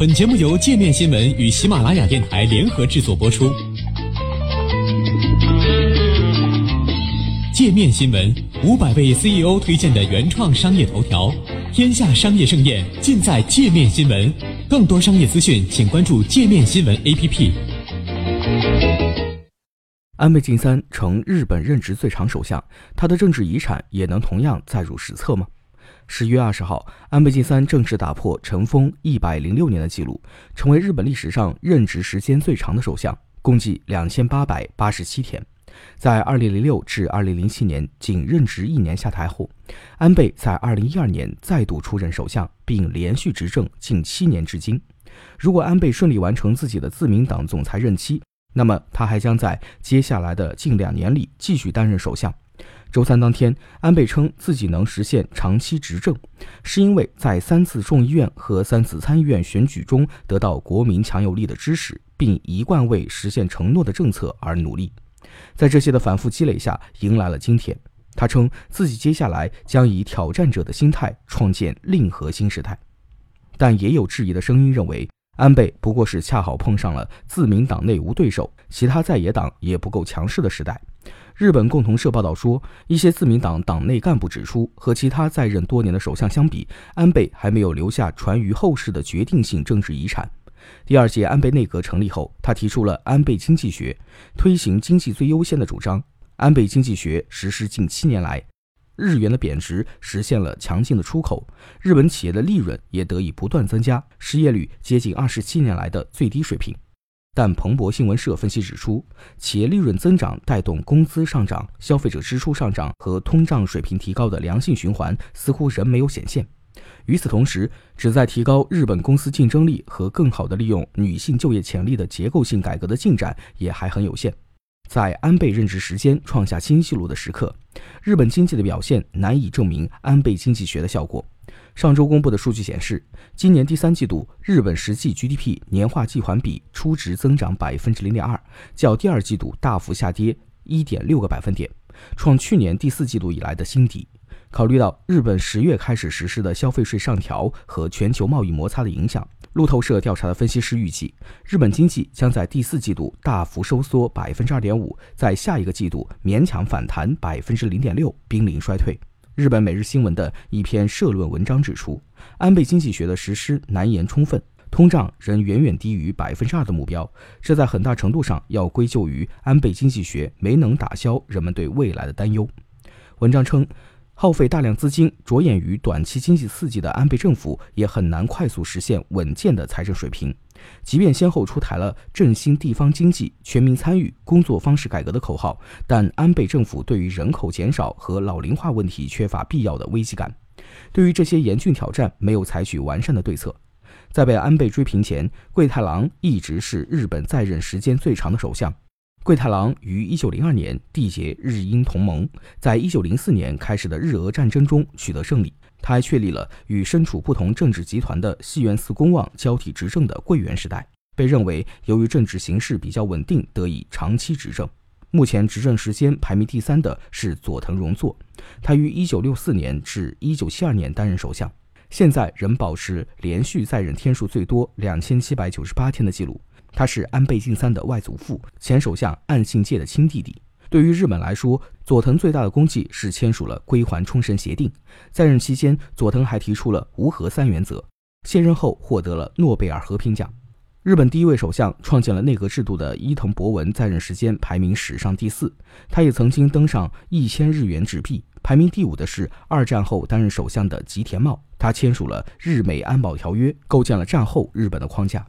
本节目由界面新闻与喜马拉雅电台联合制作播出。界面新闻五百位 CEO 推荐的原创商业头条，天下商业盛宴尽在界面新闻。更多商业资讯，请关注界面新闻 APP。安倍晋三成日本任职最长首相，他的政治遗产也能同样载入史册吗？十月二十号，安倍晋三正式打破尘封一百零六年的记录，成为日本历史上任职时间最长的首相，共计两千八百八十七天。在二零零六至二零零七年仅任职一年下台后，安倍在二零一二年再度出任首相，并连续执政近七年至今。如果安倍顺利完成自己的自民党总裁任期，那么他还将在接下来的近两年里继续担任首相。周三当天，安倍称自己能实现长期执政，是因为在三次众议院和三次参议院选举中得到国民强有力的支持，并一贯为实现承诺的政策而努力。在这些的反复积累下，迎来了今天。他称自己接下来将以挑战者的心态创建另核新时代，但也有质疑的声音认为，安倍不过是恰好碰上了自民党内无对手，其他在野党也不够强势的时代。日本共同社报道说，一些自民党党内干部指出，和其他在任多年的首相相比，安倍还没有留下传于后世的决定性政治遗产。第二届安倍内阁成立后，他提出了安倍经济学，推行经济最优先的主张。安倍经济学实施近七年来，日元的贬值实现了强劲的出口，日本企业的利润也得以不断增加，失业率接近二十七年来的最低水平。但彭博新闻社分析指出，企业利润增长带动工资上涨、消费者支出上涨和通胀水平提高的良性循环似乎仍没有显现。与此同时，旨在提高日本公司竞争力和更好地利用女性就业潜力的结构性改革的进展也还很有限。在安倍任职时间创下新纪录的时刻，日本经济的表现难以证明安倍经济学的效果。上周公布的数据显示，今年第三季度日本实际 GDP 年化季环比初值增长百分之零点二，较第二季度大幅下跌一点六个百分点，创去年第四季度以来的新低。考虑到日本十月开始实施的消费税上调和全球贸易摩擦的影响，路透社调查的分析师预计，日本经济将在第四季度大幅收缩百分之二点五，在下一个季度勉强反弹百分之零点六，濒临衰退。日本每日新闻的一篇社论文章指出，安倍经济学的实施难言充分，通胀仍远远低于百分之二的目标。这在很大程度上要归咎于安倍经济学没能打消人们对未来的担忧。文章称。耗费大量资金着眼于短期经济刺激的安倍政府，也很难快速实现稳健的财政水平。即便先后出台了振兴地方经济、全民参与、工作方式改革的口号，但安倍政府对于人口减少和老龄化问题缺乏必要的危机感。对于这些严峻挑战，没有采取完善的对策。在被安倍追平前，桂太郎一直是日本在任时间最长的首相。桂太郎于1902年缔结日英同盟，在1904年开始的日俄战争中取得胜利。他还确立了与身处不同政治集团的细原寺公望交替执政的桂圆时代，被认为由于政治形势比较稳定，得以长期执政。目前执政时间排名第三的是佐藤荣作，他于1964年至1972年担任首相，现在仍保持连续在任天数最多2798天的记录。他是安倍晋三的外祖父，前首相岸信介的亲弟弟。对于日本来说，佐藤最大的功绩是签署了归还冲绳协定。在任期间，佐藤还提出了无核三原则。卸任后获得了诺贝尔和平奖。日本第一位首相创建了内阁制度的伊藤博文在任时间排名史上第四。他也曾经登上一千日元纸币。排名第五的是二战后担任首相的吉田茂，他签署了日美安保条约，构建了战后日本的框架。